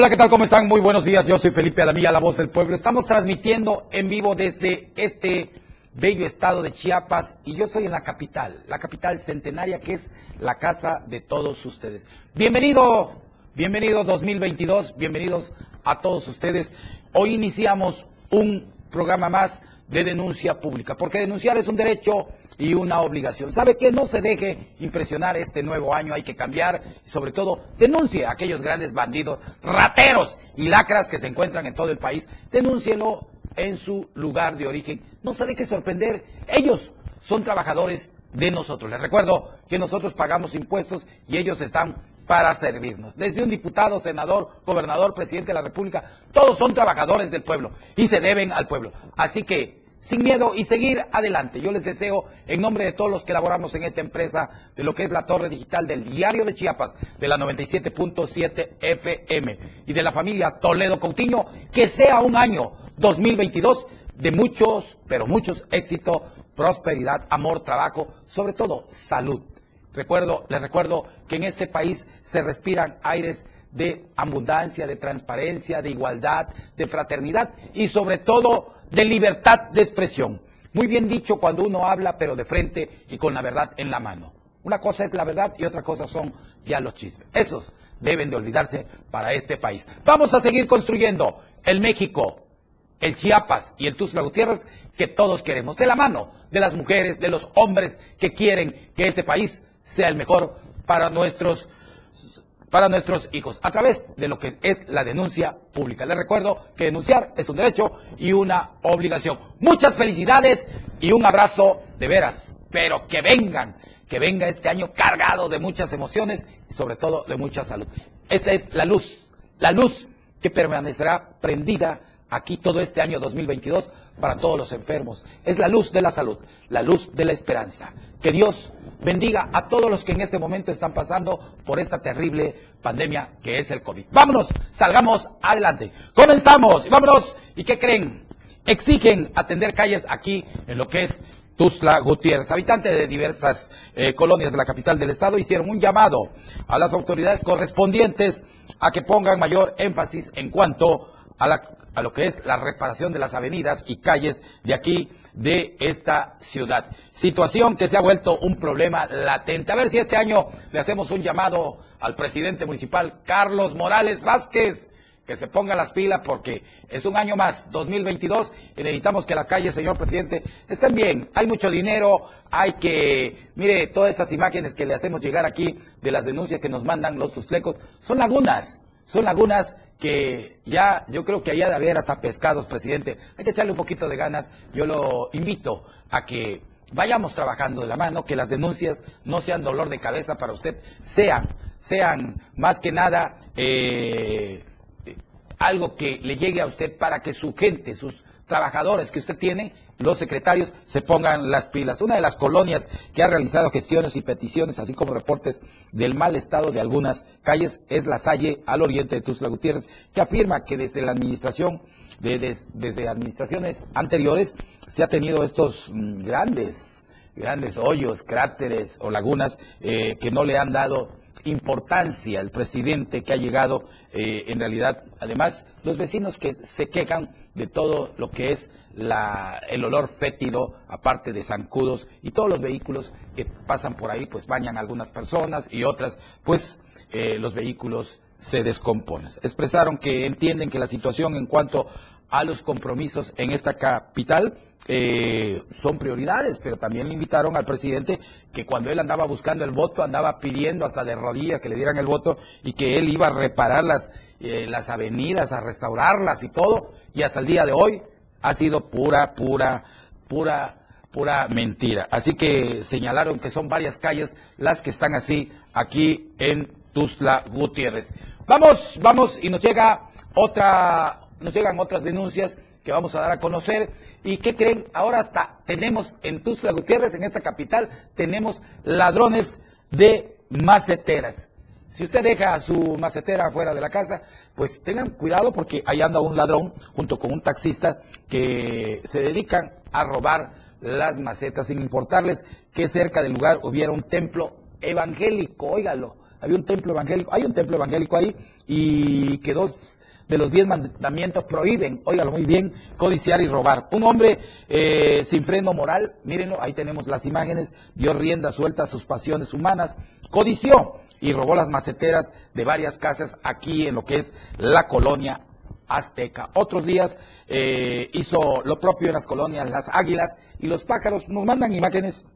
Hola, ¿qué tal? ¿Cómo están? Muy buenos días. Yo soy Felipe Adamilla, la voz del pueblo. Estamos transmitiendo en vivo desde este bello estado de Chiapas y yo estoy en la capital, la capital centenaria que es la casa de todos ustedes. Bienvenido, bienvenido 2022, bienvenidos a todos ustedes. Hoy iniciamos un programa más de denuncia pública, porque denunciar es un derecho y una obligación. ¿Sabe que No se deje impresionar este nuevo año, hay que cambiar y sobre todo denuncie a aquellos grandes bandidos, rateros y lacras que se encuentran en todo el país. Denúncielo en su lugar de origen. No se deje sorprender, ellos son trabajadores de nosotros. Les recuerdo que nosotros pagamos impuestos y ellos están para servirnos. Desde un diputado, senador, gobernador, presidente de la República, todos son trabajadores del pueblo y se deben al pueblo. Así que sin miedo y seguir adelante. Yo les deseo, en nombre de todos los que elaboramos en esta empresa, de lo que es la torre digital del Diario de Chiapas, de la 97.7 FM y de la familia Toledo Coutinho, que sea un año 2022 de muchos, pero muchos éxito, prosperidad, amor, trabajo, sobre todo salud. Recuerdo, les recuerdo que en este país se respiran aires de abundancia, de transparencia, de igualdad, de fraternidad y sobre todo de libertad de expresión. Muy bien dicho cuando uno habla, pero de frente y con la verdad en la mano. Una cosa es la verdad y otra cosa son ya los chismes. Esos deben de olvidarse para este país. Vamos a seguir construyendo el México, el Chiapas y el Tuzla Gutiérrez que todos queremos, de la mano de las mujeres, de los hombres que quieren que este país sea el mejor para nuestros para nuestros hijos a través de lo que es la denuncia pública. Les recuerdo que denunciar es un derecho y una obligación. Muchas felicidades y un abrazo de veras, pero que vengan, que venga este año cargado de muchas emociones y sobre todo de mucha salud. Esta es la luz, la luz que permanecerá prendida aquí todo este año 2022 para todos los enfermos. Es la luz de la salud, la luz de la esperanza. Que Dios bendiga a todos los que en este momento están pasando por esta terrible pandemia que es el COVID. Vámonos, salgamos adelante. Comenzamos, vámonos. ¿Y qué creen? Exigen atender calles aquí en lo que es Tuzla Gutiérrez. Habitantes de diversas eh, colonias de la capital del estado hicieron un llamado a las autoridades correspondientes a que pongan mayor énfasis en cuanto a, la, a lo que es la reparación de las avenidas y calles de aquí de esta ciudad. Situación que se ha vuelto un problema latente. A ver si este año le hacemos un llamado al presidente municipal, Carlos Morales Vázquez, que se ponga las pilas porque es un año más, 2022, y necesitamos que las calles, señor presidente, estén bien. Hay mucho dinero, hay que, mire, todas esas imágenes que le hacemos llegar aquí de las denuncias que nos mandan los tuslecos, son lagunas, son lagunas que ya yo creo que haya de haber hasta pescados, presidente. Hay que echarle un poquito de ganas. Yo lo invito a que vayamos trabajando de la mano, que las denuncias no sean dolor de cabeza para usted, sean, sean más que nada eh, algo que le llegue a usted para que su gente, sus trabajadores que usted tiene, los secretarios se pongan las pilas. Una de las colonias que ha realizado gestiones y peticiones, así como reportes del mal estado de algunas calles, es la Salle al oriente de Tuzla Gutiérrez, que afirma que desde la administración, desde administraciones anteriores, se ha tenido estos mm, grandes, grandes hoyos, cráteres o lagunas eh, que no le han dado importancia al presidente que ha llegado, eh, en realidad, además, los vecinos que se quejan de todo lo que es la, el olor fétido, aparte de zancudos, y todos los vehículos que pasan por ahí, pues bañan a algunas personas y otras, pues eh, los vehículos se descomponen. Expresaron que entienden que la situación en cuanto a los compromisos en esta capital eh, son prioridades, pero también le invitaron al presidente que cuando él andaba buscando el voto, andaba pidiendo hasta de rodillas que le dieran el voto y que él iba a reparar las, eh, las avenidas, a restaurarlas y todo, y hasta el día de hoy ha sido pura, pura, pura, pura mentira. Así que señalaron que son varias calles las que están así aquí en Tuzla Gutiérrez. Vamos, vamos, y nos llega otra, nos llegan otras denuncias que vamos a dar a conocer. ¿Y qué creen? Ahora hasta tenemos en Tuzla Gutiérrez, en esta capital, tenemos ladrones de maceteras. Si usted deja su macetera fuera de la casa, pues tengan cuidado porque ahí anda un ladrón junto con un taxista que se dedican a robar las macetas sin importarles que cerca del lugar hubiera un templo evangélico, óigalo, había un templo evangélico, hay un templo evangélico ahí y que dos de los diez mandamientos prohíben, óigalo muy bien, codiciar y robar. Un hombre eh, sin freno moral, mírenlo, ahí tenemos las imágenes, dio rienda suelta a sus pasiones humanas, codició y robó las maceteras de varias casas aquí en lo que es la colonia azteca. Otros días eh, hizo lo propio en las colonias Las Águilas y los pájaros. Nos mandan imágenes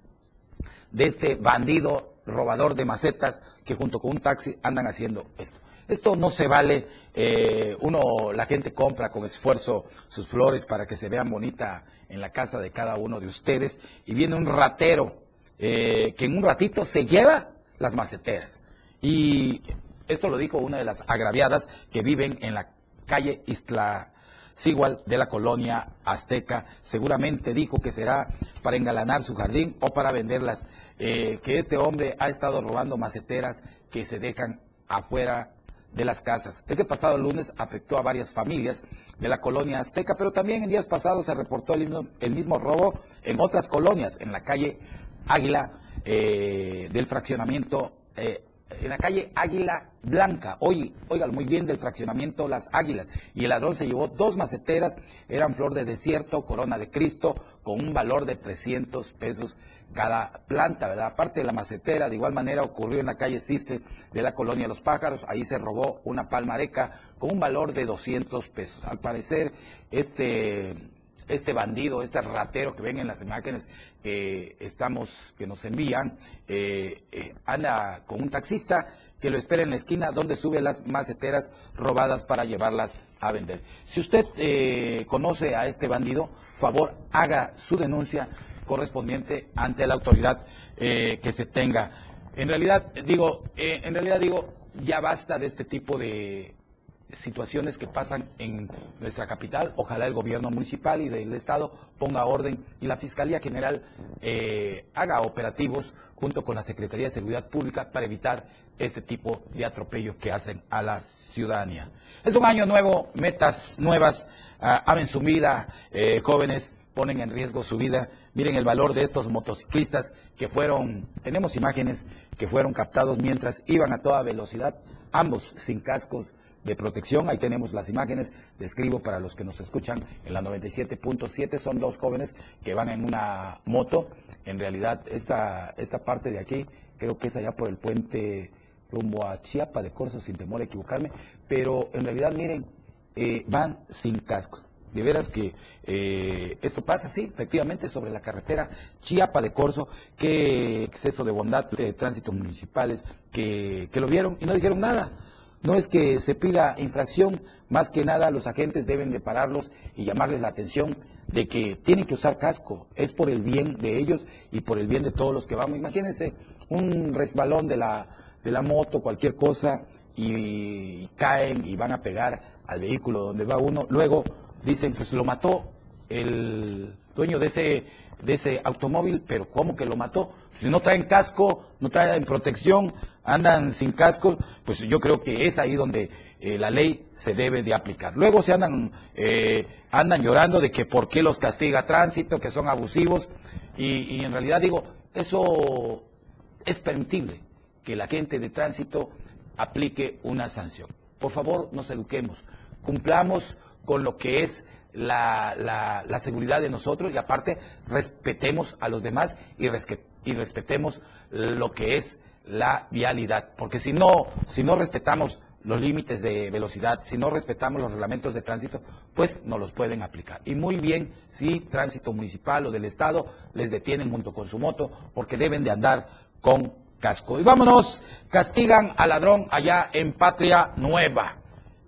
de este bandido robador de macetas que junto con un taxi andan haciendo esto. Esto no se vale. Eh, uno, la gente compra con esfuerzo sus flores para que se vean bonita en la casa de cada uno de ustedes y viene un ratero eh, que en un ratito se lleva las maceteras. Y esto lo dijo una de las agraviadas que viven en la calle Isla Sigual de la colonia azteca. Seguramente dijo que será para engalanar su jardín o para venderlas. Eh, que este hombre ha estado robando maceteras que se dejan afuera de las casas. Este pasado lunes afectó a varias familias de la colonia azteca, pero también en días pasados se reportó el mismo, robo en otras colonias, en la calle Águila eh, del fraccionamiento eh, en la calle Águila Blanca, hoy, oigan muy bien, del fraccionamiento Las Águilas. Y el ladrón se llevó dos maceteras, eran flor de desierto, corona de Cristo, con un valor de 300 pesos cada planta, ¿verdad? Aparte de la macetera, de igual manera ocurrió en la calle Siste de la colonia Los Pájaros, ahí se robó una palmareca con un valor de 200 pesos. Al parecer, este este bandido, este ratero que ven en las imágenes que estamos, que nos envían, eh, eh, anda con un taxista que lo espera en la esquina donde sube las maceteras robadas para llevarlas a vender. Si usted eh, conoce a este bandido, favor haga su denuncia correspondiente ante la autoridad que se tenga. En realidad digo, en realidad digo, ya basta de este tipo de situaciones que pasan en nuestra capital. Ojalá el gobierno municipal y del Estado ponga orden y la Fiscalía General eh, haga operativos junto con la Secretaría de Seguridad Pública para evitar este tipo de atropellos que hacen a la ciudadanía. Es un año nuevo, metas nuevas, uh, amen su vida, eh, jóvenes ponen en riesgo su vida. Miren el valor de estos motociclistas que fueron, tenemos imágenes que fueron captados mientras iban a toda velocidad, ambos sin cascos de protección. Ahí tenemos las imágenes. Describo para los que nos escuchan en la 97.7. Son dos jóvenes que van en una moto. En realidad, esta, esta parte de aquí, creo que es allá por el puente rumbo a Chiapa de Corzo, sin temor a equivocarme. Pero en realidad, miren, eh, van sin casco. De veras que eh, esto pasa, sí, efectivamente, sobre la carretera Chiapa de Corzo, que exceso de bondad de tránsito municipales que, que lo vieron y no dijeron nada. No es que se pida infracción, más que nada los agentes deben de pararlos y llamarles la atención de que tienen que usar casco, es por el bien de ellos y por el bien de todos los que vamos. Imagínense un resbalón de la, de la moto, cualquier cosa, y, caen y van a pegar al vehículo donde va uno. Luego dicen, pues lo mató el dueño de ese, de ese automóvil, pero ¿cómo que lo mató? Si no traen casco, no traen protección, andan sin casco, pues yo creo que es ahí donde eh, la ley se debe de aplicar. Luego se andan, eh, andan llorando de que por qué los castiga tránsito, que son abusivos, y, y en realidad digo, eso es permitible que la gente de tránsito aplique una sanción. Por favor, nos eduquemos, cumplamos con lo que es la, la, la, seguridad de nosotros y aparte respetemos a los demás y, y respetemos lo que es la vialidad, porque si no, si no respetamos los límites de velocidad, si no respetamos los reglamentos de tránsito, pues no los pueden aplicar. Y muy bien, si tránsito municipal o del Estado les detienen junto con su moto, porque deben de andar con casco. Y vámonos, castigan al ladrón allá en Patria Nueva.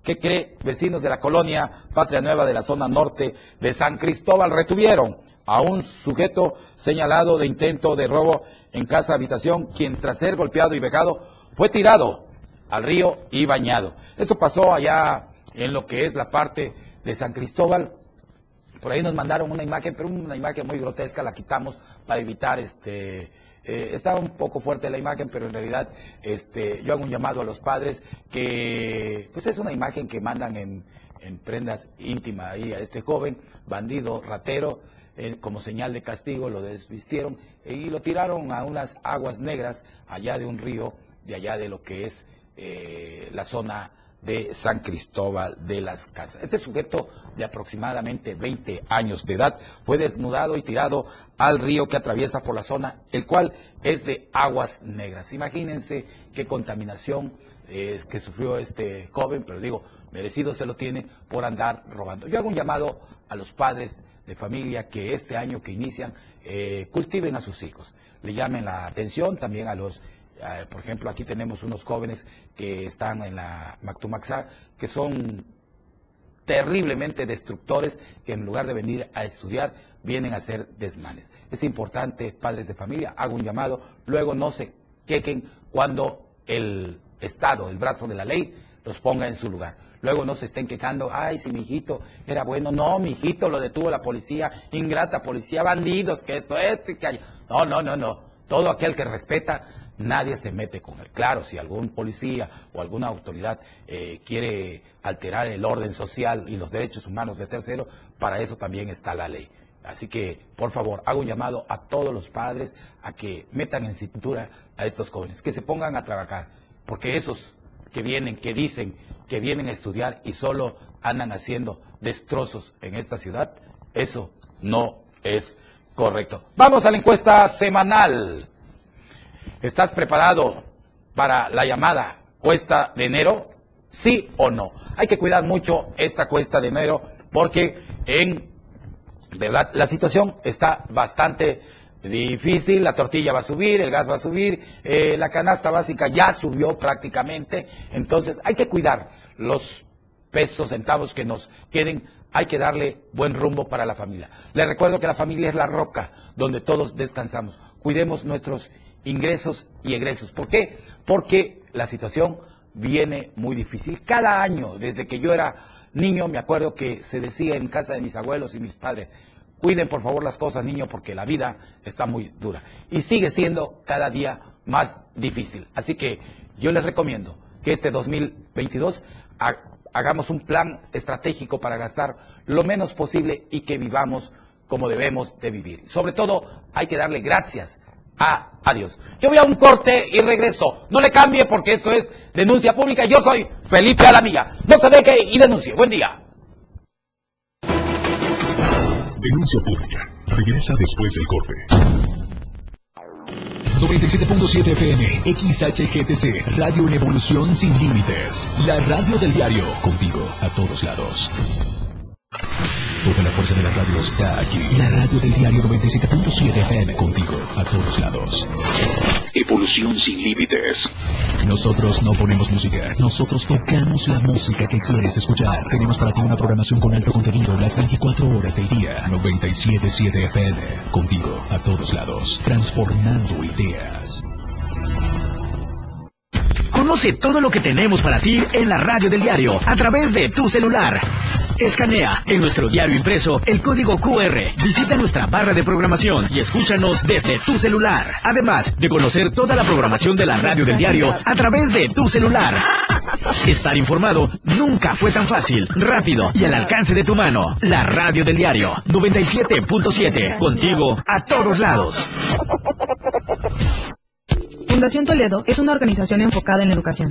¿Qué cree? Vecinos de la colonia Patria Nueva de la zona norte de San Cristóbal retuvieron a un sujeto señalado de intento de robo en casa habitación, quien tras ser golpeado y vejado fue tirado al río y bañado. Esto pasó allá en lo que es la parte de San Cristóbal. Por ahí nos mandaron una imagen, pero una imagen muy grotesca, la quitamos para evitar este eh, estaba un poco fuerte la imagen, pero en realidad este, yo hago un llamado a los padres que pues es una imagen que mandan en, prendas íntimas ahí a este joven, bandido, ratero, eh, como señal de castigo, lo desvistieron y lo tiraron a unas aguas negras allá de un río de allá de lo que es eh, la zona de San Cristóbal de las Casas. Este sujeto de aproximadamente 20 años de edad fue desnudado y tirado al río que atraviesa por la zona, el cual es de aguas negras. Imagínense qué contaminación es que sufrió este joven, pero digo, merecido se lo tiene por andar robando. Yo hago un llamado a los padres de familia que este año que inician eh, cultiven a sus hijos, le llamen la atención también a los por ejemplo, aquí tenemos unos jóvenes que están en la Mactumaxá, que son terriblemente destructores, que en lugar de venir a estudiar, vienen a hacer desmanes. Es importante, padres de familia, hago un llamado, luego no se quequen cuando el Estado, el brazo de la ley, los ponga en su lugar. Luego no se estén quejando, ay, si mi hijito era bueno. No, mi hijito lo detuvo la policía, ingrata policía, bandidos, que esto, esto y que hay. No, no, no, no. Todo aquel que respeta nadie se mete con él. Claro, si algún policía o alguna autoridad eh, quiere alterar el orden social y los derechos humanos de tercero, para eso también está la ley. Así que, por favor, hago un llamado a todos los padres a que metan en cintura a estos jóvenes, que se pongan a trabajar, porque esos que vienen, que dicen que vienen a estudiar y solo andan haciendo destrozos en esta ciudad, eso no es correcto. Vamos a la encuesta semanal. ¿Estás preparado para la llamada cuesta de enero? ¿Sí o no? Hay que cuidar mucho esta cuesta de enero porque en verdad la situación está bastante difícil, la tortilla va a subir, el gas va a subir, eh, la canasta básica ya subió prácticamente, entonces hay que cuidar los pesos, centavos que nos queden, hay que darle buen rumbo para la familia. Les recuerdo que la familia es la roca donde todos descansamos. Cuidemos nuestros ingresos y egresos. ¿Por qué? Porque la situación viene muy difícil. Cada año, desde que yo era niño, me acuerdo que se decía en casa de mis abuelos y mis padres, cuiden por favor las cosas, niño, porque la vida está muy dura. Y sigue siendo cada día más difícil. Así que yo les recomiendo que este 2022 hagamos un plan estratégico para gastar lo menos posible y que vivamos como debemos de vivir. Sobre todo, hay que darle gracias a adiós. Yo voy a un corte y regreso. No le cambie porque esto es denuncia pública. Yo soy Felipe Alamilla. No se deje y denuncie. Buen día. Denuncia pública. Regresa después del corte. 97.7 FM, XHGTC, Radio en Evolución Sin Límites. La radio del diario, contigo a todos lados. Toda la fuerza de la radio está aquí. La radio del diario 97.7 FM contigo a todos lados. Evolución sin límites. Nosotros no ponemos música, nosotros tocamos la música que quieres escuchar. Tenemos para ti una programación con alto contenido las 24 horas del día. 97.7 FM contigo a todos lados. Transformando ideas. Conoce todo lo que tenemos para ti en la radio del diario a través de tu celular. Escanea en nuestro diario impreso el código QR. Visita nuestra barra de programación y escúchanos desde tu celular. Además de conocer toda la programación de la radio del diario a través de tu celular. Estar informado nunca fue tan fácil, rápido y al alcance de tu mano. La radio del diario 97.7. Contigo a todos lados. Fundación Toledo es una organización enfocada en la educación.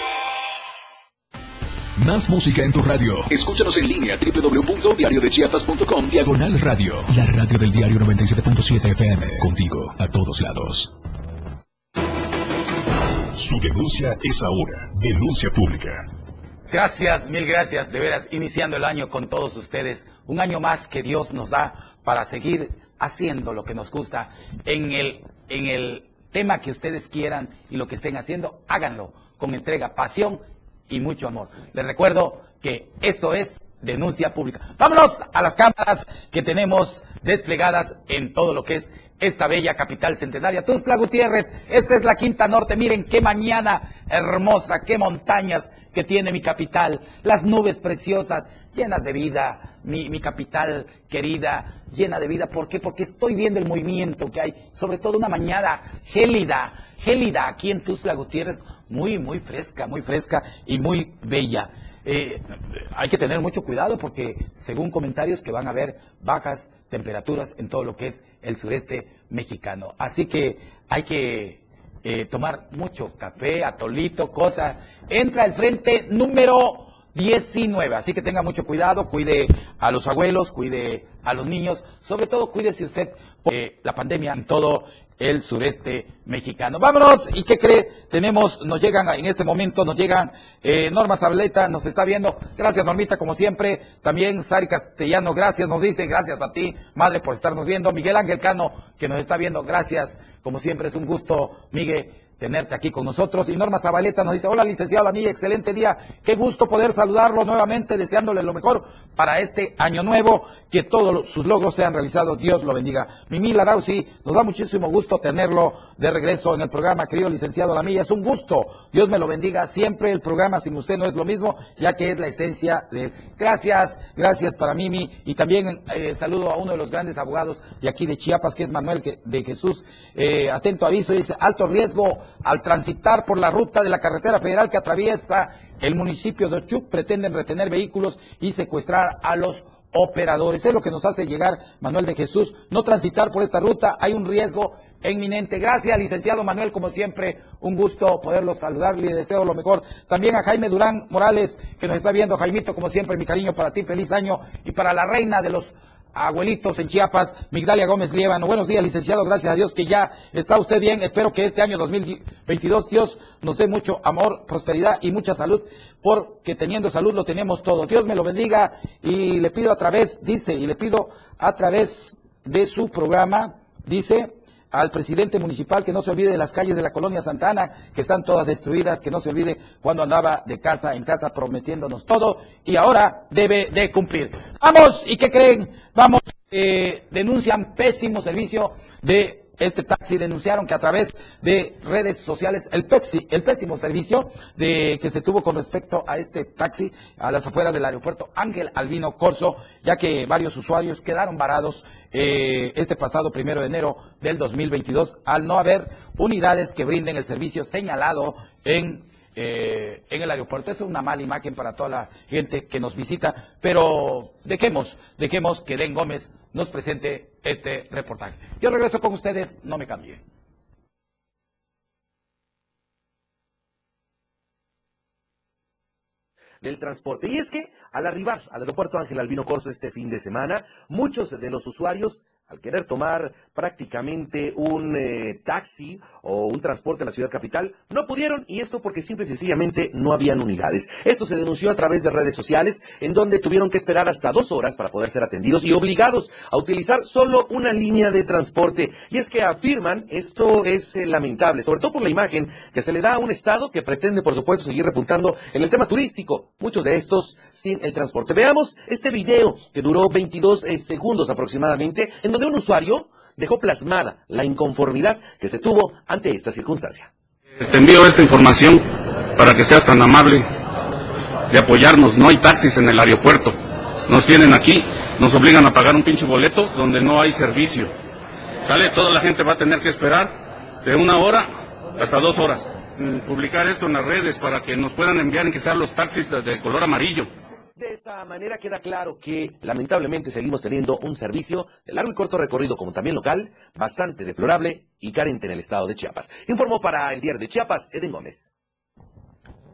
Más música en tu radio. Escúchanos en línea www.diariodechiapas.com Diagonal Radio. La radio del diario 97.7 FM. Contigo a todos lados. Su denuncia es ahora. Denuncia pública. Gracias, mil gracias, de veras, iniciando el año con todos ustedes. Un año más que Dios nos da para seguir haciendo lo que nos gusta en el, en el tema que ustedes quieran y lo que estén haciendo, háganlo con entrega, pasión y mucho amor. Les recuerdo que esto es denuncia pública. Vámonos a las cámaras que tenemos desplegadas en todo lo que es esta bella capital centenaria. Tuzla Gutiérrez, esta es la Quinta Norte. Miren qué mañana hermosa, qué montañas que tiene mi capital. Las nubes preciosas, llenas de vida. Mi, capital querida, llena de vida. ¿Por qué? Porque estoy viendo el movimiento que hay. Sobre todo una mañana gélida, gélida aquí en Tuzla Gutiérrez. Muy, muy fresca, muy fresca y muy bella. Eh, hay que tener mucho cuidado porque según comentarios que van a haber bajas temperaturas en todo lo que es el sureste mexicano. Así que hay que eh, tomar mucho café, atolito, cosas. Entra el frente número 19, así que tenga mucho cuidado, cuide a los abuelos, cuide a los niños, sobre todo cuídese usted porque la pandemia en todo el sureste mexicano. Vámonos, ¿y qué cree? Tenemos, nos llegan en este momento, nos llegan eh, Norma Sableta, nos está viendo. Gracias, Normita, como siempre. También Sari Castellano, gracias, nos dice, gracias a ti, madre, por estarnos viendo. Miguel Ángel Cano, que nos está viendo, gracias, como siempre, es un gusto, Miguel tenerte aquí con nosotros. Y Norma Zabaleta nos dice, hola licenciado Anilla, excelente día. Qué gusto poder saludarlo nuevamente, deseándole lo mejor para este año nuevo, que todos sus logros sean realizados. Dios lo bendiga. Mimi Larausi, nos da muchísimo gusto tenerlo de regreso en el programa, querido licenciado Lamilla. Es un gusto. Dios me lo bendiga. Siempre el programa sin usted no es lo mismo, ya que es la esencia de él. Gracias, gracias para Mimi. Y también eh, saludo a uno de los grandes abogados de aquí de Chiapas, que es Manuel de Jesús. Eh, atento aviso, dice, alto riesgo al transitar por la ruta de la carretera federal que atraviesa el municipio de Ochuc, pretenden retener vehículos y secuestrar a los operadores. Es lo que nos hace llegar Manuel de Jesús. No transitar por esta ruta, hay un riesgo inminente. Gracias, licenciado Manuel, como siempre, un gusto poderlo saludar, le deseo lo mejor. También a Jaime Durán Morales, que nos está viendo, Jaimito, como siempre, mi cariño para ti, feliz año, y para la reina de los abuelitos en Chiapas, Migdalia Gómez Liévano. Buenos días, licenciado, gracias a Dios que ya está usted bien. Espero que este año 2022 Dios nos dé mucho amor, prosperidad y mucha salud, porque teniendo salud lo tenemos todo. Dios me lo bendiga y le pido a través, dice, y le pido a través de su programa, dice, al presidente municipal que no se olvide de las calles de la colonia Santana, que están todas destruidas, que no se olvide cuando andaba de casa en casa prometiéndonos todo y ahora debe de cumplir. Vamos, ¿y qué creen? Vamos, eh, denuncian pésimo servicio de este taxi denunciaron que a través de redes sociales el, el pésimo servicio de, que se tuvo con respecto a este taxi a las afueras del aeropuerto Ángel Albino Corso, ya que varios usuarios quedaron varados eh, este pasado primero de enero del 2022 al no haber unidades que brinden el servicio señalado en eh, en el aeropuerto. Es una mala imagen para toda la gente que nos visita, pero dejemos, dejemos que Den Gómez nos presente este reportaje. Yo regreso con ustedes, no me cambien. del transporte. Y es que al arribar al aeropuerto Ángel Albino Corso este fin de semana, muchos de los usuarios al querer tomar prácticamente un eh, taxi o un transporte en la ciudad capital, no pudieron y esto porque simple y sencillamente no habían unidades. Esto se denunció a través de redes sociales en donde tuvieron que esperar hasta dos horas para poder ser atendidos y obligados a utilizar solo una línea de transporte. Y es que afirman esto es eh, lamentable, sobre todo por la imagen que se le da a un Estado que pretende por supuesto seguir repuntando en el tema turístico, muchos de estos sin el transporte. Veamos este video que duró 22 eh, segundos aproximadamente de un usuario dejó plasmada la inconformidad que se tuvo ante esta circunstancia. Te envío esta información para que seas tan amable de apoyarnos. No hay taxis en el aeropuerto. Nos tienen aquí, nos obligan a pagar un pinche boleto donde no hay servicio. Sale, toda la gente va a tener que esperar de una hora hasta dos horas. Publicar esto en las redes para que nos puedan enviar en sean los taxis de color amarillo. De esta manera queda claro que lamentablemente seguimos teniendo un servicio de largo y corto recorrido como también local, bastante deplorable y carente en el estado de Chiapas. Informó para el diario de Chiapas, Eden Gómez.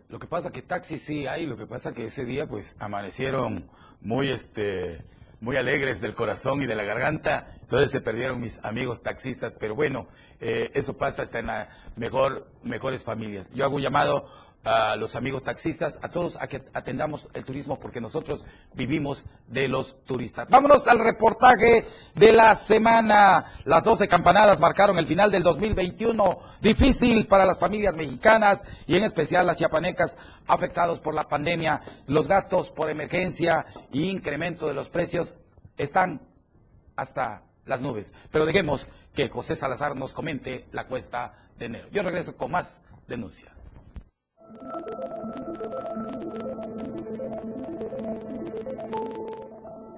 Lo que pasa que taxis sí hay, lo que pasa que ese día pues amanecieron muy este muy alegres del corazón y de la garganta Entonces se perdieron mis amigos taxistas, pero bueno, eh, eso pasa hasta en las mejor, mejores familias. Yo hago un llamado a los amigos taxistas, a todos a que atendamos el turismo porque nosotros vivimos de los turistas. Vámonos al reportaje de la semana. Las 12 campanadas marcaron el final del 2021, difícil para las familias mexicanas y en especial las chiapanecas afectados por la pandemia. Los gastos por emergencia y incremento de los precios están hasta las nubes. Pero dejemos que José Salazar nos comente la cuesta de enero. Yo regreso con más denuncia.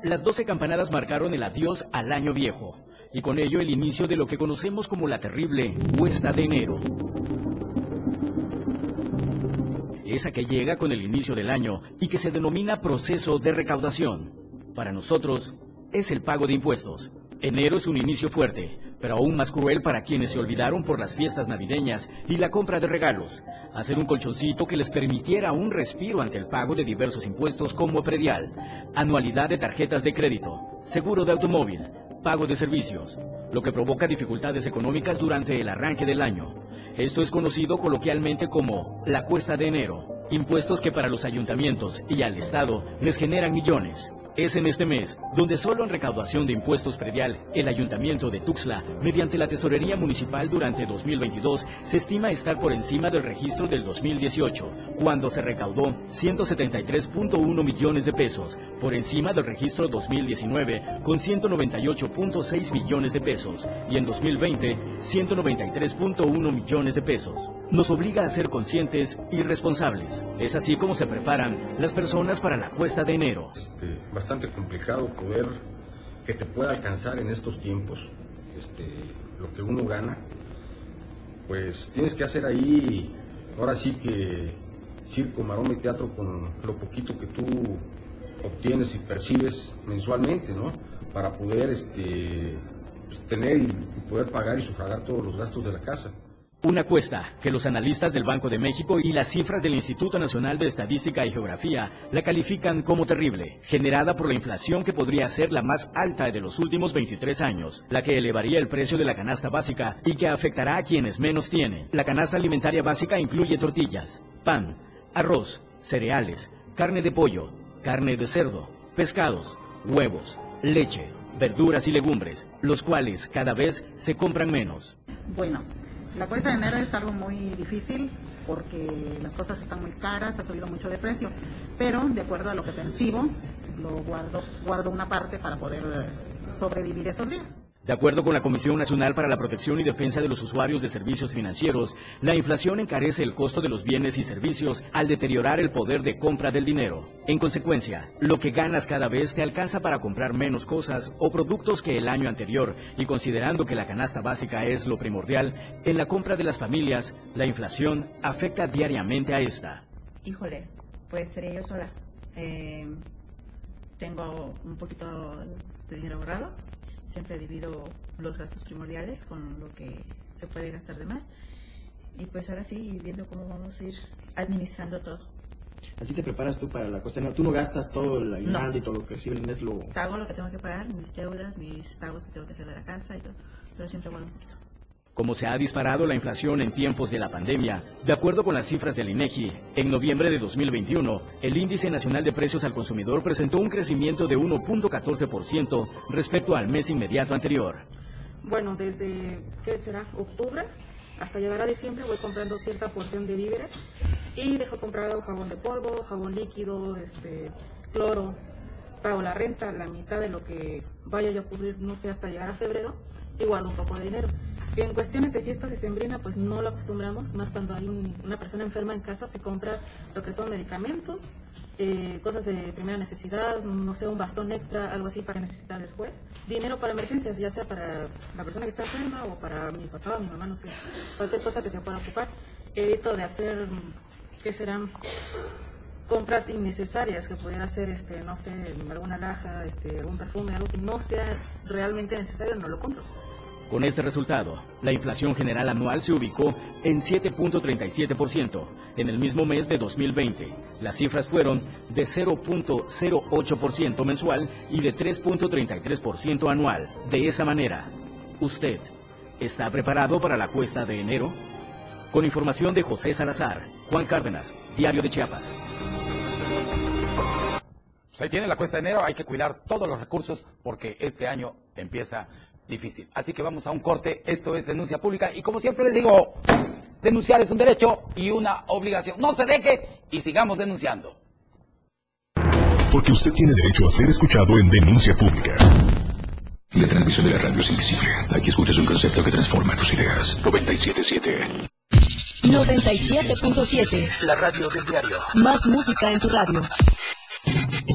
Las doce campanadas marcaron el adiós al año viejo y con ello el inicio de lo que conocemos como la terrible cuesta de enero. Esa que llega con el inicio del año y que se denomina proceso de recaudación. Para nosotros es el pago de impuestos. Enero es un inicio fuerte, pero aún más cruel para quienes se olvidaron por las fiestas navideñas y la compra de regalos. Hacer un colchoncito que les permitiera un respiro ante el pago de diversos impuestos como predial, anualidad de tarjetas de crédito, seguro de automóvil, pago de servicios, lo que provoca dificultades económicas durante el arranque del año. Esto es conocido coloquialmente como la cuesta de enero, impuestos que para los ayuntamientos y al Estado les generan millones. Es en este mes donde solo en recaudación de impuestos predial, el Ayuntamiento de Tuxtla, mediante la Tesorería Municipal durante 2022, se estima estar por encima del registro del 2018, cuando se recaudó 173.1 millones de pesos, por encima del registro 2019, con 198.6 millones de pesos, y en 2020, 193.1 millones de pesos. Nos obliga a ser conscientes y responsables. Es así como se preparan las personas para la cuesta de enero. Este, bastante complicado poder que te pueda alcanzar en estos tiempos este, lo que uno gana. Pues tienes que hacer ahí, ahora sí que circo, maroma y teatro con lo poquito que tú obtienes y percibes mensualmente, ¿no? Para poder este, pues, tener y poder pagar y sufragar todos los gastos de la casa. Una cuesta que los analistas del Banco de México y las cifras del Instituto Nacional de Estadística y Geografía la califican como terrible, generada por la inflación que podría ser la más alta de los últimos 23 años, la que elevaría el precio de la canasta básica y que afectará a quienes menos tienen. La canasta alimentaria básica incluye tortillas, pan, arroz, cereales, carne de pollo, carne de cerdo, pescados, huevos, leche, verduras y legumbres, los cuales cada vez se compran menos. Bueno, la cuesta de enero es algo muy difícil porque las cosas están muy caras, ha subido mucho de precio, pero de acuerdo a lo que percibo, lo guardo, guardo una parte para poder eh, sobrevivir esos días. De acuerdo con la Comisión Nacional para la Protección y Defensa de los Usuarios de Servicios Financieros, la inflación encarece el costo de los bienes y servicios al deteriorar el poder de compra del dinero. En consecuencia, lo que ganas cada vez te alcanza para comprar menos cosas o productos que el año anterior y considerando que la canasta básica es lo primordial, en la compra de las familias, la inflación afecta diariamente a esta. Híjole, pues seré yo sola. Eh, tengo un poquito de dinero ahorrado siempre divido los gastos primordiales con lo que se puede gastar de más. Y pues ahora sí, viendo cómo vamos a ir administrando todo. Así te preparas tú para la cuestión. Tú no gastas todo el aguinaldo y todo lo que recibe el mes. Lo... Pago lo que tengo que pagar, mis deudas, mis pagos que tengo que hacer de la casa y todo. Pero siempre guardo un poquito. Como se ha disparado la inflación en tiempos de la pandemia, de acuerdo con las cifras del INEGI, en noviembre de 2021, el Índice Nacional de Precios al Consumidor presentó un crecimiento de 1.14% respecto al mes inmediato anterior. Bueno, desde, ¿qué será? Octubre hasta llegar a diciembre voy comprando cierta porción de víveres y dejo comprado jabón de polvo, jabón líquido, este, cloro, pago la renta, la mitad de lo que vaya yo a cubrir, no sé, hasta llegar a febrero igual un poco de dinero. Y en cuestiones de fiestas de sembrina, pues no lo acostumbramos, más cuando hay una persona enferma en casa, se compra lo que son medicamentos, eh, cosas de primera necesidad, no sé, un bastón extra, algo así para necesitar después. Dinero para emergencias, ya sea para la persona que está enferma o para mi papá o mi mamá, no sé, cualquier cosa que se pueda ocupar. Evito de hacer, ¿qué serán? compras innecesarias que pudiera ser, este, no sé, alguna laja, este, algún perfume, algo que no sea realmente necesario, no lo compro. Con este resultado, la inflación general anual se ubicó en 7.37%. En el mismo mes de 2020, las cifras fueron de 0.08% mensual y de 3.33% anual. De esa manera, ¿usted está preparado para la cuesta de enero? Con información de José Salazar, Juan Cárdenas, Diario de Chiapas. Pues ahí tiene la cuesta de enero, hay que cuidar todos los recursos porque este año empieza difícil. Así que vamos a un corte, esto es denuncia pública y como siempre les digo, denunciar es un derecho y una obligación. No se deje y sigamos denunciando. Porque usted tiene derecho a ser escuchado en denuncia pública. La transmisión de la radio es invisible. Aquí escuchas un concepto que transforma tus ideas. 977. 97.7. La radio del diario. Más música en tu radio.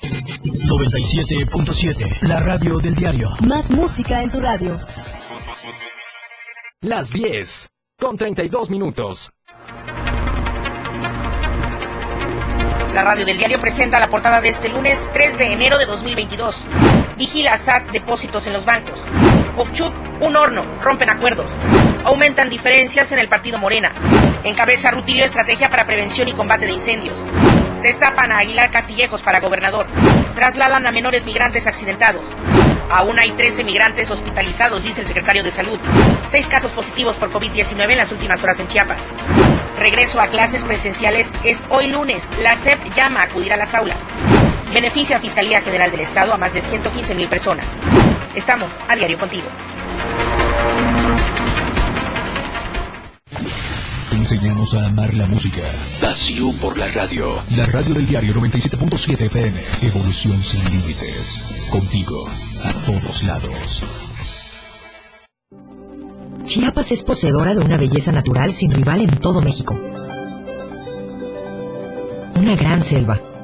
97.7. La radio del diario. Más música en tu radio. Las 10 con 32 minutos. La radio del diario presenta la portada de este lunes 3 de enero de 2022. Vigila SAT depósitos en los bancos. Occhup, un horno, rompen acuerdos. Aumentan diferencias en el partido Morena. Encabeza Rutilio estrategia para prevención y combate de incendios. Destapan a Aguilar Castillejos para gobernador. Trasladan a menores migrantes accidentados. Aún hay 13 migrantes hospitalizados, dice el secretario de Salud. Seis casos positivos por COVID-19 en las últimas horas en Chiapas. Regreso a clases presenciales es hoy lunes. La SEP llama a acudir a las aulas. Beneficia a Fiscalía General del Estado a más de 115 mil personas. Estamos a diario contigo. Enseñamos a amar la música. Pasión por la radio. La radio del diario 97.7 FM. Evolución sin límites. Contigo, a todos lados. Chiapas es poseedora de una belleza natural sin rival en todo México. Una gran selva,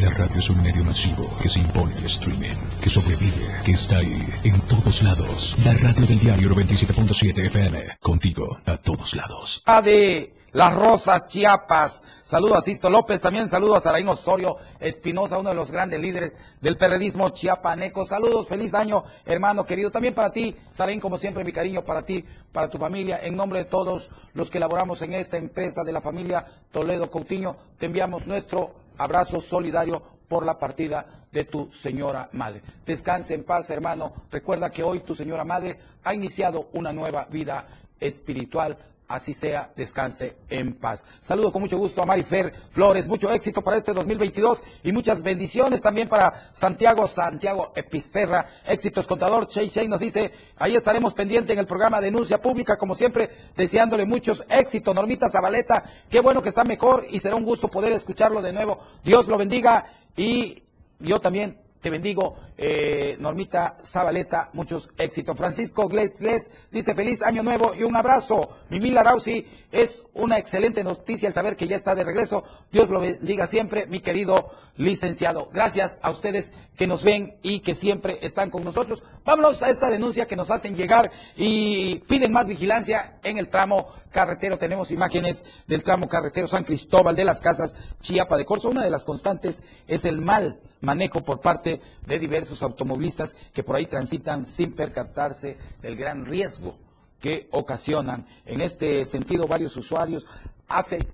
La radio es un medio masivo que se impone al streaming, que sobrevive, que está ahí, en todos lados. La radio del diario 97.7 FM. Contigo a todos lados. A de Las Rosas, Chiapas. Saludo a Sisto López, también saludo a Saraín Osorio Espinosa, uno de los grandes líderes del perredismo chiapaneco. Saludos, feliz año, hermano querido. También para ti, Saraín, como siempre, mi cariño para ti, para tu familia. En nombre de todos los que elaboramos en esta empresa de la familia Toledo Coutinho, te enviamos nuestro abrazo solidario por la partida de tu señora madre. Descanse en paz, hermano. Recuerda que hoy tu señora madre ha iniciado una nueva vida espiritual. Así sea, descanse en paz. Saludo con mucho gusto a Marifer Flores. Mucho éxito para este 2022 y muchas bendiciones también para Santiago, Santiago Episferra. Éxitos, contador. Shey Shey nos dice, ahí estaremos pendientes en el programa Denuncia Pública, como siempre, deseándole muchos éxitos. Normita Zabaleta, qué bueno que está mejor y será un gusto poder escucharlo de nuevo. Dios lo bendiga y yo también te bendigo, eh, Normita Zabaleta, muchos éxitos. Francisco Gletles dice feliz año nuevo y un abrazo. Mimila Rausi, es una excelente noticia el saber que ya está de regreso. Dios lo bendiga siempre, mi querido licenciado. Gracias a ustedes que nos ven y que siempre están con nosotros. Vámonos a esta denuncia que nos hacen llegar y piden más vigilancia en el tramo carretero. Tenemos imágenes del tramo carretero San Cristóbal de las Casas, Chiapa de Corzo. Una de las constantes es el mal manejo por parte de diversos automovilistas que por ahí transitan sin percatarse del gran riesgo que ocasionan. En este sentido, varios usuarios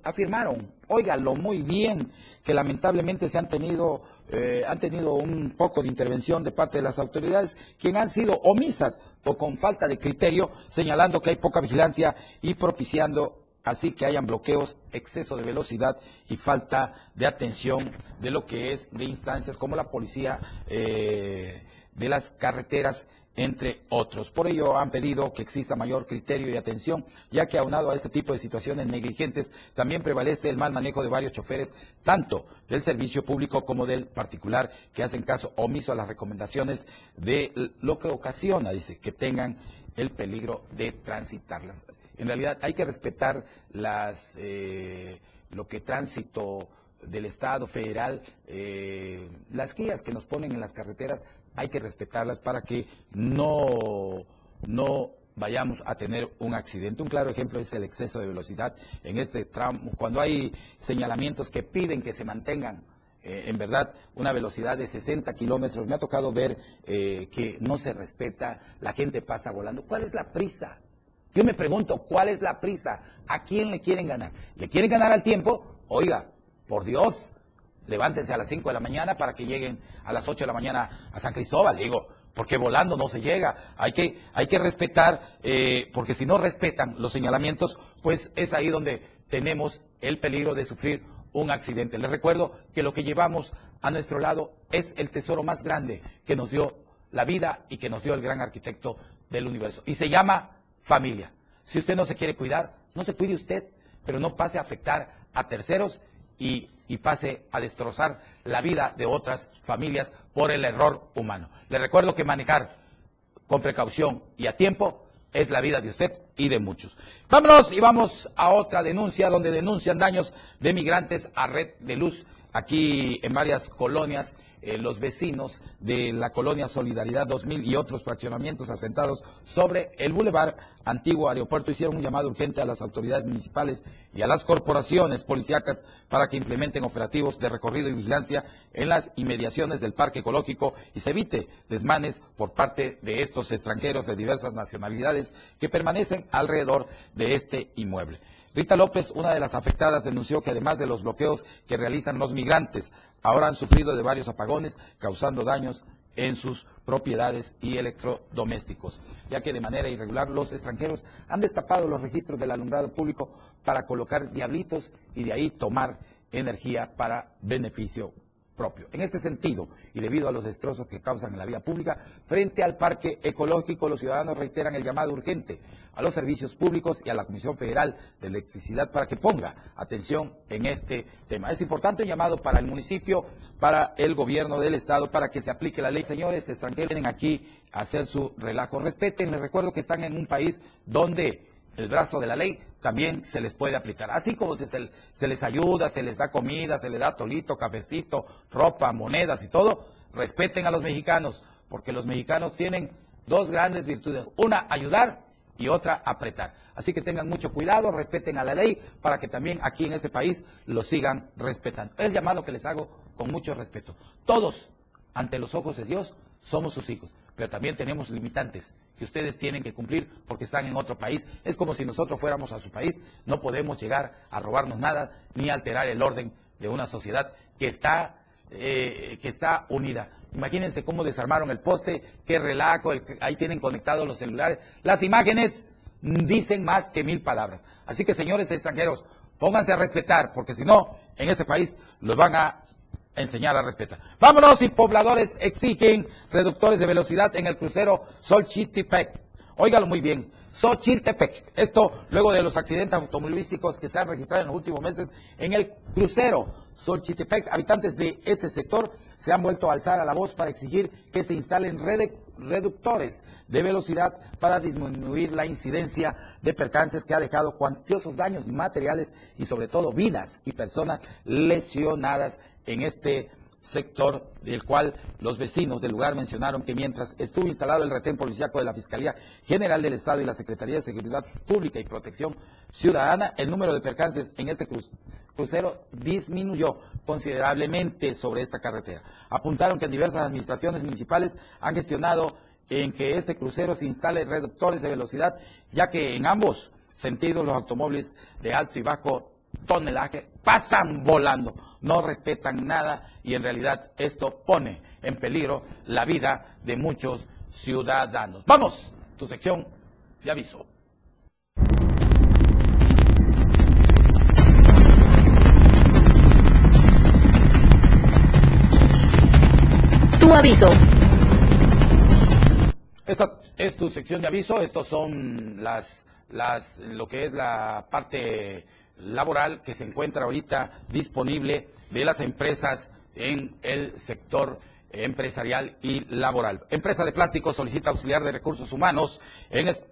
afirmaron, óigalo muy bien, que lamentablemente se han tenido, eh, han tenido un poco de intervención de parte de las autoridades, quien han sido omisas o con falta de criterio, señalando que hay poca vigilancia y propiciando así que hayan bloqueos, exceso de velocidad y falta de atención de lo que es de instancias como la policía eh, de las carreteras entre otros. Por ello han pedido que exista mayor criterio y atención, ya que aunado a este tipo de situaciones negligentes, también prevalece el mal manejo de varios choferes, tanto del servicio público como del particular, que hacen caso omiso a las recomendaciones de lo que ocasiona, dice, que tengan el peligro de transitarlas. En realidad hay que respetar las, eh, lo que tránsito del Estado federal, eh, las guías que nos ponen en las carreteras, hay que respetarlas para que no, no vayamos a tener un accidente. Un claro ejemplo es el exceso de velocidad en este tramo, cuando hay señalamientos que piden que se mantengan eh, en verdad una velocidad de 60 kilómetros. Me ha tocado ver eh, que no se respeta, la gente pasa volando. ¿Cuál es la prisa? Yo me pregunto, ¿cuál es la prisa? ¿A quién le quieren ganar? ¿Le quieren ganar al tiempo? Oiga, por Dios, levántense a las 5 de la mañana para que lleguen a las 8 de la mañana a San Cristóbal, digo, porque volando no se llega. Hay que, hay que respetar, eh, porque si no respetan los señalamientos, pues es ahí donde tenemos el peligro de sufrir un accidente. Les recuerdo que lo que llevamos a nuestro lado es el tesoro más grande que nos dio la vida y que nos dio el gran arquitecto del universo. Y se llama familia. Si usted no se quiere cuidar, no se cuide usted, pero no pase a afectar a terceros y, pase a destrozar la vida de otras familias por el error humano. Le recuerdo que manejar con precaución y a tiempo es la vida de usted y de muchos. Vámonos y vamos a otra denuncia donde denuncian daños de migrantes a red de luz aquí en varias colonias eh, los vecinos de la colonia Solidaridad 2000 y otros fraccionamientos asentados sobre el bulevar Antiguo Aeropuerto hicieron un llamado urgente a las autoridades municipales y a las corporaciones policíacas para que implementen operativos de recorrido y vigilancia en las inmediaciones del parque ecológico y se evite desmanes por parte de estos extranjeros de diversas nacionalidades que permanecen alrededor de este inmueble. Rita López, una de las afectadas, denunció que además de los bloqueos que realizan los migrantes, ahora han sufrido de varios apagones, causando daños en sus propiedades y electrodomésticos, ya que de manera irregular los extranjeros han destapado los registros del alumbrado público para colocar diablitos y de ahí tomar energía para beneficio propio. En este sentido, y debido a los destrozos que causan en la vía pública, frente al parque ecológico, los ciudadanos reiteran el llamado urgente a los servicios públicos y a la Comisión Federal de Electricidad para que ponga atención en este tema. Es importante un llamado para el municipio, para el gobierno del Estado, para que se aplique la ley. Señores extranjeros, vienen aquí a hacer su relajo. Respeten, les recuerdo que están en un país donde el brazo de la ley también se les puede aplicar. Así como se, se, les ayuda, se les da comida, se les da tolito, cafecito, ropa, monedas y todo, respeten a los mexicanos, porque los mexicanos tienen dos grandes virtudes. Una, ayudar y otra, apretar. Así que tengan mucho cuidado, respeten a la ley para que también aquí en este país lo sigan respetando. El llamado que les hago con mucho respeto. Todos, ante los ojos de Dios, somos sus hijos pero también tenemos limitantes que ustedes tienen que cumplir porque están en otro país. Es como si nosotros fuéramos a su país, no podemos llegar a robarnos nada ni alterar el orden de una sociedad que está, eh, que está unida. Imagínense cómo desarmaron el poste, qué relajo, ahí tienen conectados los celulares. Las imágenes dicen más que mil palabras. Así que señores extranjeros, pónganse a respetar, porque si no, en este país los van a enseñar a respetar. Vámonos y pobladores exigen reductores de velocidad en el crucero Solchitepec. Óigalo muy bien, Xochitepec. Esto luego de los accidentes automovilísticos que se han registrado en los últimos meses en el crucero Xochitepec. Habitantes de este sector se han vuelto a alzar a la voz para exigir que se instalen reductores de velocidad para disminuir la incidencia de percances que ha dejado cuantiosos daños materiales y sobre todo vidas y personas lesionadas en este sector del cual los vecinos del lugar mencionaron que mientras estuvo instalado el retén policíaco de la Fiscalía General del Estado y la Secretaría de Seguridad Pública y Protección Ciudadana, el número de percances en este crucero disminuyó considerablemente sobre esta carretera. Apuntaron que diversas administraciones municipales han gestionado en que este crucero se instale reductores de velocidad, ya que en ambos sentidos los automóviles de alto y bajo tonelaje pasan volando, no respetan nada y en realidad esto pone en peligro la vida de muchos ciudadanos. Vamos, tu sección de aviso. Tu aviso. Esta es tu sección de aviso. Estos son las, las, lo que es la parte laboral que se encuentra ahorita disponible de las empresas en el sector empresarial y laboral. Empresa de plástico solicita auxiliar de recursos humanos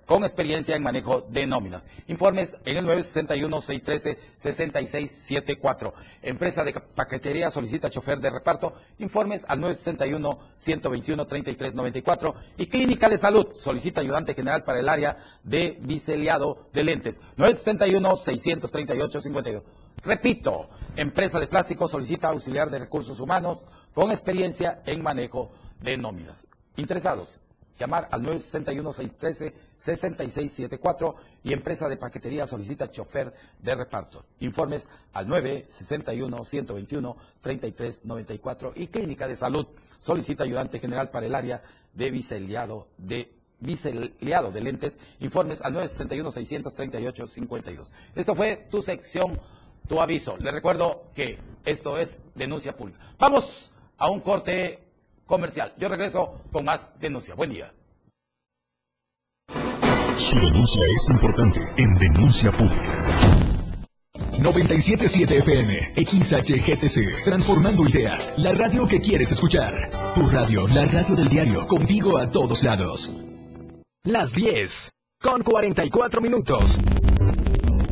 con experiencia en manejo de nóminas. Informes en el 961-613-6674. Empresa de paquetería solicita chofer de reparto. Informes al 961-121-3394. Y Clínica de Salud solicita ayudante general para el área de viceliado de lentes. 961-638-52. Repito, empresa de plástico solicita auxiliar de recursos humanos con experiencia en manejo de nóminas. Interesados, llamar al 961-613-6674 y empresa de paquetería solicita chofer de reparto. Informes al 961-121-3394 y Clínica de Salud solicita ayudante general para el área de viceliado de de lentes. Informes al 961-638-52. Esto fue tu sección tu aviso. Les recuerdo que esto es denuncia pública. Vamos a un corte comercial. Yo regreso con más denuncia. Buen día. Su denuncia es importante en Denuncia Pública. 977 FM, XHGTC, transformando ideas, la radio que quieres escuchar. Tu radio, la radio del diario, contigo a todos lados. Las 10 con 44 minutos.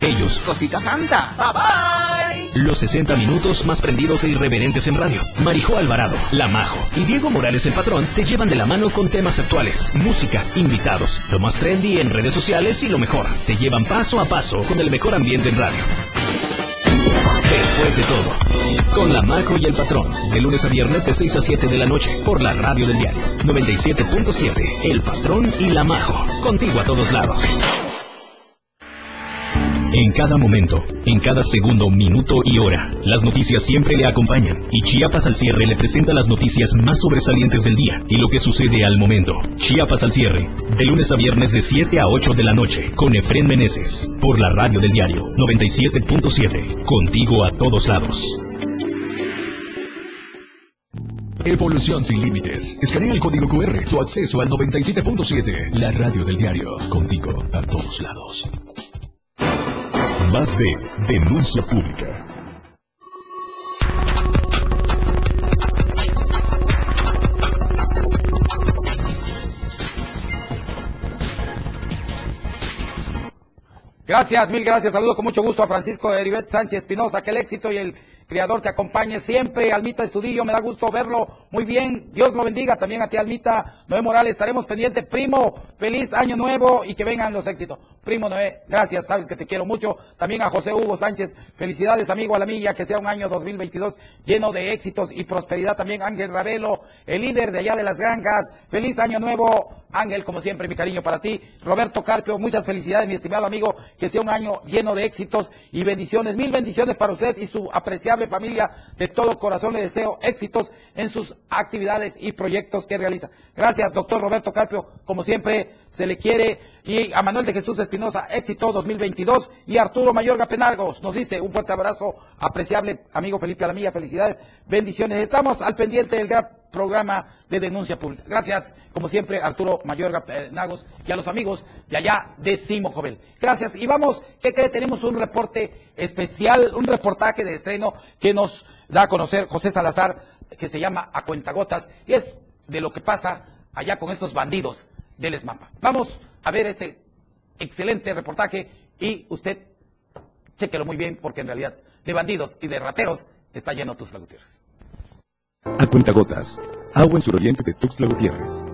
Ellos. Cosita Santa. Bye bye. Los 60 minutos más prendidos e irreverentes en radio. Marijo Alvarado, La Majo y Diego Morales el Patrón te llevan de la mano con temas actuales, música, invitados, lo más trendy en redes sociales y lo mejor. Te llevan paso a paso con el mejor ambiente en radio. Después de todo, con La Majo y el Patrón, de lunes a viernes de 6 a 7 de la noche, por la radio del diario 97.7. El Patrón y La Majo, contigo a todos lados. En cada momento, en cada segundo, minuto y hora, las noticias siempre le acompañan y Chiapas al cierre le presenta las noticias más sobresalientes del día y lo que sucede al momento. Chiapas al cierre, de lunes a viernes de 7 a 8 de la noche, con Efren Meneses, por la radio del diario 97.7, contigo a todos lados. Evolución sin límites. Escanea el código QR, tu acceso al 97.7. La radio del diario, contigo a todos lados. Más de Denuncia Pública. Gracias, mil gracias. Saludo con mucho gusto a Francisco Heribet Sánchez Espinosa. Que el éxito y el Criador te acompañe siempre. Almita Estudillo, me da gusto verlo. Muy bien. Dios lo bendiga. También a ti, Almita. Noé Morales, estaremos pendientes. Primo, feliz año nuevo y que vengan los éxitos. Primo Noé, gracias. Sabes que te quiero mucho. También a José Hugo Sánchez. Felicidades, amigo a la milla. Que sea un año 2022 lleno de éxitos y prosperidad. También Ángel Ravelo, el líder de allá de las granjas. Feliz año nuevo. Ángel, como siempre, mi cariño para ti. Roberto Carpio, muchas felicidades, mi estimado amigo. Que sea un año lleno de éxitos y bendiciones. Mil bendiciones para usted y su apreciable familia. De todo corazón le deseo éxitos en sus actividades y proyectos que realiza. Gracias, doctor Roberto Carpio. Como siempre, se le quiere. Y a Manuel de Jesús Espinosa, éxito 2022. Y Arturo Mayorga Penalgos nos dice un fuerte abrazo, apreciable amigo Felipe Alamilla. Felicidades, bendiciones. Estamos al pendiente del gran programa de denuncia pública. Gracias, como siempre, Arturo Mayorga Penagos y a los amigos de allá de Simo Jovel. Gracias. Y vamos, ¿qué cree? Tenemos un reporte especial, un reportaje de estreno que nos da a conocer José Salazar, que se llama A Cuentagotas, y es de lo que pasa allá con estos bandidos del ESMAPA. Vamos a ver este excelente reportaje y usted chéquelo muy bien porque en realidad de bandidos y de rateros está lleno Tuxtla Gutiérrez. A cuentagotas, agua en suroriente de Tuxtla Gutiérrez.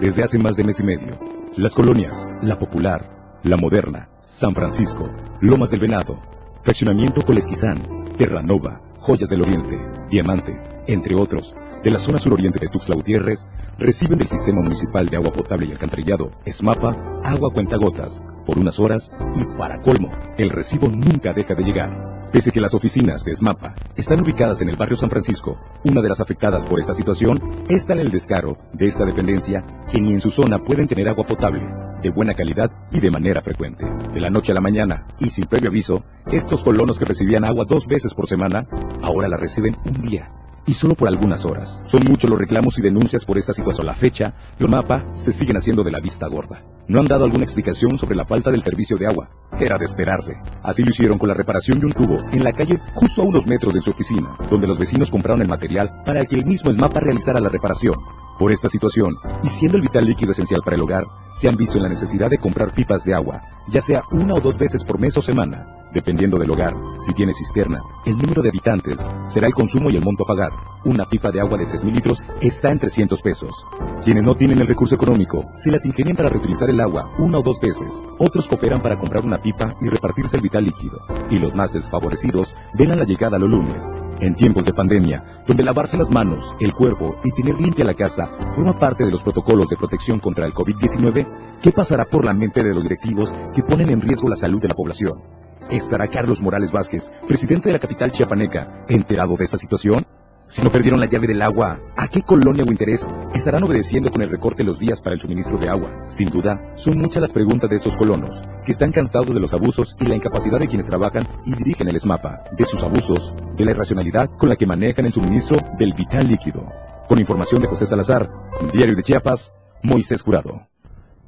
Desde hace más de mes y medio, las colonias La Popular, La Moderna, San Francisco, Lomas del Venado, Fraccionamiento Colesquizán, Terranova, Joyas del Oriente, Diamante, entre otros, de la zona suroriente de Tuxtla Gutiérrez, reciben del Sistema Municipal de Agua Potable y Alcantarillado, SMAPA, agua cuentagotas, por unas horas y para colmo, el recibo nunca deja de llegar. Pese que las oficinas de SMAPA están ubicadas en el barrio San Francisco, una de las afectadas por esta situación es tal el descaro de esta dependencia que ni en su zona pueden tener agua potable, de buena calidad y de manera frecuente. De la noche a la mañana, y sin previo aviso, estos colonos que recibían agua dos veces por semana, ahora la reciben un día y solo por algunas horas. Son muchos los reclamos y denuncias por esta situación. La fecha, los MAPA se siguen haciendo de la vista gorda. No han dado alguna explicación sobre la falta del servicio de agua. Era de esperarse. Así lo hicieron con la reparación de un tubo en la calle justo a unos metros de su oficina, donde los vecinos compraron el material para que el mismo el MAPA realizara la reparación. Por esta situación, y siendo el vital líquido esencial para el hogar, se han visto en la necesidad de comprar pipas de agua, ya sea una o dos veces por mes o semana, dependiendo del hogar. Si tiene cisterna, el número de habitantes será el consumo y el monto a pagar. Una pipa de agua de 3.000 litros está en 300 pesos. Quienes no tienen el recurso económico, se las ingenian para reutilizar el agua una o dos veces. Otros cooperan para comprar una pipa y repartirse el vital líquido. Y los más desfavorecidos ven a la llegada los lunes. En tiempos de pandemia, donde lavarse las manos, el cuerpo y tener limpia la casa forma parte de los protocolos de protección contra el COVID-19, ¿qué pasará por la mente de los directivos que ponen en riesgo la salud de la población? ¿Estará Carlos Morales Vázquez, presidente de la capital chiapaneca, enterado de esta situación? Si no perdieron la llave del agua, ¿a qué colonia o interés estarán obedeciendo con el recorte los días para el suministro de agua? Sin duda, son muchas las preguntas de estos colonos, que están cansados de los abusos y la incapacidad de quienes trabajan y dirigen el SMAPA, de sus abusos, de la irracionalidad con la que manejan el suministro del vital líquido. Con información de José Salazar, Diario de Chiapas, Moisés Jurado.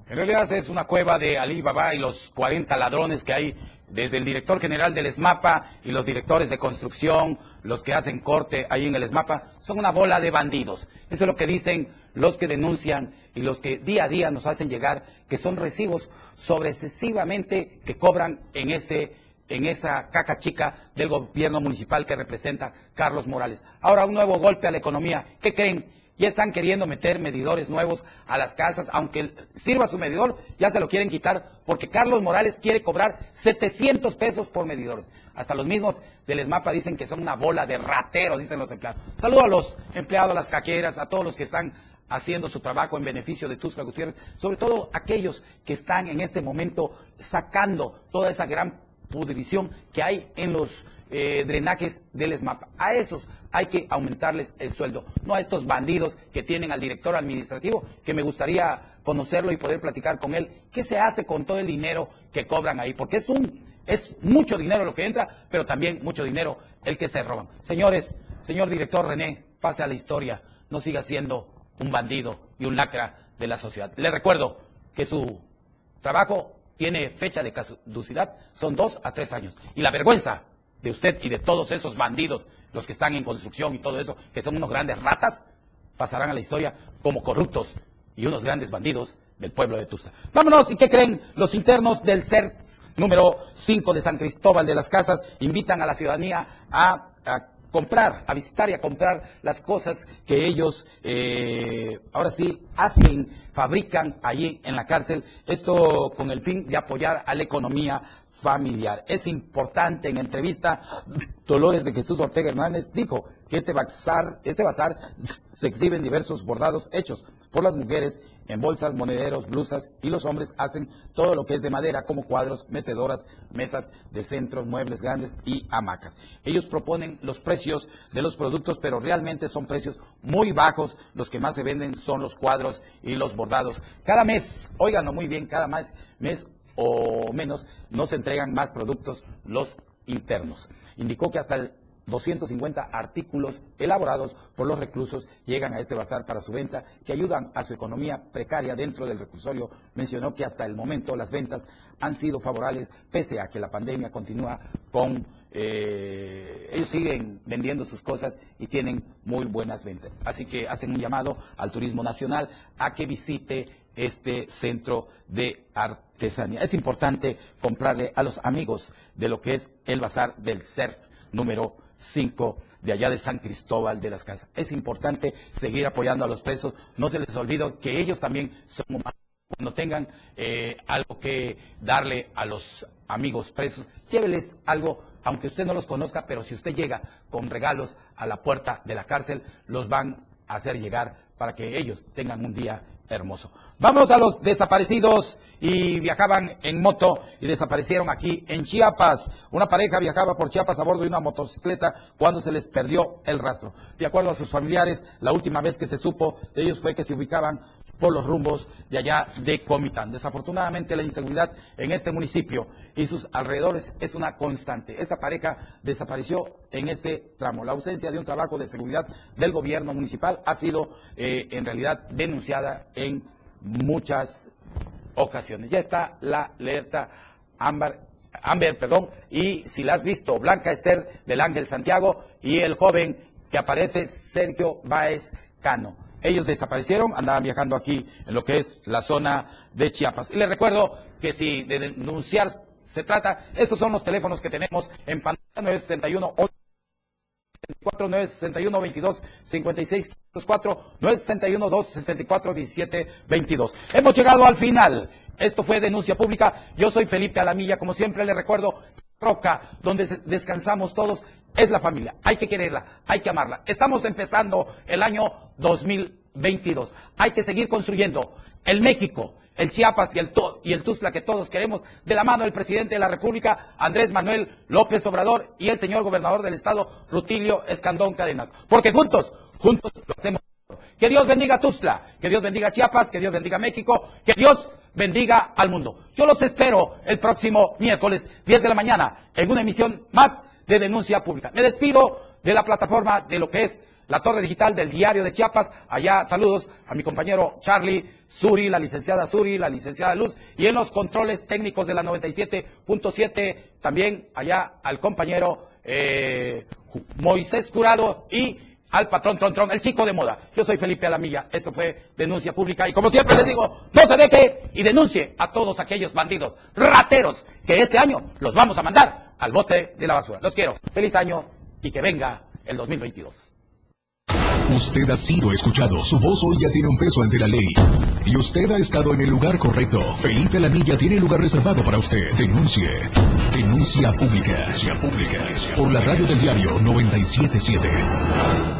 En realidad es una cueva de Ali Baba y los 40 ladrones que hay desde el director general del ESMAPA y los directores de construcción, los que hacen corte ahí en el ESMAPA, son una bola de bandidos. Eso es lo que dicen los que denuncian y los que día a día nos hacen llegar, que son recibos sobre excesivamente que cobran en ese en esa caca chica del gobierno municipal que representa Carlos Morales. Ahora un nuevo golpe a la economía. ¿Qué creen? Ya están queriendo meter medidores nuevos a las casas, aunque sirva su medidor, ya se lo quieren quitar, porque Carlos Morales quiere cobrar 700 pesos por medidor. Hasta los mismos del ESMAPA dicen que son una bola de rateros, dicen los empleados. Saludo a los empleados, a las caqueras, a todos los que están haciendo su trabajo en beneficio de Tuxtla Gutiérrez, sobre todo aquellos que están en este momento sacando toda esa gran pudrición que hay en los eh, drenajes del ESMAPA. A esos hay que aumentarles el sueldo, no a estos bandidos que tienen al director administrativo, que me gustaría conocerlo y poder platicar con él. ¿Qué se hace con todo el dinero que cobran ahí? Porque es un es mucho dinero lo que entra, pero también mucho dinero el que se roban. Señores, señor director René, pase a la historia, no siga siendo un bandido y un lacra de la sociedad. Le recuerdo que su trabajo tiene fecha de caducidad, son dos a tres años. Y la vergüenza de usted y de todos esos bandidos, los que están en construcción y todo eso, que son unos grandes ratas, pasarán a la historia como corruptos y unos grandes bandidos del pueblo de Tusa. Vámonos, ¿y qué creen? Los internos del CER número 5 de San Cristóbal de las Casas invitan a la ciudadanía a comprar, a visitar y a comprar las cosas que ellos eh, ahora sí hacen, fabrican allí en la cárcel. Esto con el fin de apoyar a la economía familiar. Es importante en entrevista, Dolores de Jesús Ortega Hernández dijo que este bazar, este bazar se exhiben diversos bordados hechos por las mujeres en bolsas, monederos, blusas y los hombres hacen todo lo que es de madera como cuadros, mecedoras, mesas de centro, muebles grandes y hamacas. Ellos proponen los precios de los productos, pero realmente son precios muy bajos. Los que más se venden son los cuadros y los bordados. Cada mes, óiganlo muy bien, cada mes o menos no se entregan más productos los internos. Indicó que hasta el 250 artículos elaborados por los reclusos llegan a este bazar para su venta, que ayudan a su economía precaria dentro del reclusorio. Mencionó que hasta el momento las ventas han sido favorables, pese a que la pandemia continúa con... Eh, ellos siguen vendiendo sus cosas y tienen muy buenas ventas. Así que hacen un llamado al turismo nacional a que visite este centro de artesanía. Es importante comprarle a los amigos de lo que es el bazar del CER número 5 de allá de San Cristóbal de las Casas. Es importante seguir apoyando a los presos. No se les olvide que ellos también son humanos. Cuando tengan eh, algo que darle a los amigos presos, lléveles algo, aunque usted no los conozca, pero si usted llega con regalos a la puerta de la cárcel, los van a hacer llegar para que ellos tengan un día hermoso. Vamos a los desaparecidos y viajaban en moto y desaparecieron aquí en Chiapas. Una pareja viajaba por Chiapas a bordo de una motocicleta cuando se les perdió el rastro. De acuerdo a sus familiares, la última vez que se supo de ellos fue que se ubicaban por los rumbos de allá de Comitán. Desafortunadamente la inseguridad en este municipio y sus alrededores es una constante. Esta pareja desapareció en este tramo. La ausencia de un trabajo de seguridad del gobierno municipal ha sido eh, en realidad denunciada en muchas ocasiones. Ya está la alerta Amber, Amber, perdón, y si la has visto, Blanca Esther del Ángel Santiago y el joven que aparece, Sergio Báez Cano. Ellos desaparecieron, andaban viajando aquí en lo que es la zona de Chiapas. Y les recuerdo que si de denunciar se trata, estos son los teléfonos que tenemos en pantalla 961 864 961 22 56 504 961 264 17 22. Hemos llegado al final. Esto fue denuncia pública. Yo soy Felipe Alamilla. Como siempre le recuerdo, Roca, donde descansamos todos, es la familia. Hay que quererla, hay que amarla. Estamos empezando el año 2022. Hay que seguir construyendo el México, el Chiapas y el, y el Tuzla que todos queremos, de la mano del presidente de la República, Andrés Manuel López Obrador, y el señor gobernador del estado, Rutilio Escandón Cadenas. Porque juntos, juntos lo hacemos. Que Dios bendiga Tuzla, que Dios bendiga Chiapas, que Dios bendiga México, que Dios bendiga al mundo. Yo los espero el próximo miércoles, 10 de la mañana, en una emisión más de denuncia pública. Me despido de la plataforma de lo que es la torre digital del diario de Chiapas. Allá saludos a mi compañero Charlie Suri, la licenciada Suri, la licenciada Luz, y en los controles técnicos de la 97.7, también allá al compañero eh, Moisés Curado y al patrón Tron Tron, el chico de moda. Yo soy Felipe Alamilla, esto fue denuncia pública y como siempre les digo, no se deje y denuncie a todos aquellos bandidos rateros que este año los vamos a mandar al bote de la basura. Los quiero. Feliz año y que venga el 2022. Usted ha sido escuchado. Su voz hoy ya tiene un peso ante la ley. Y usted ha estado en el lugar correcto. Felipe Alamilla tiene lugar reservado para usted. Denuncie. Denuncia pública. Denuncia pública. Por la radio del diario 977.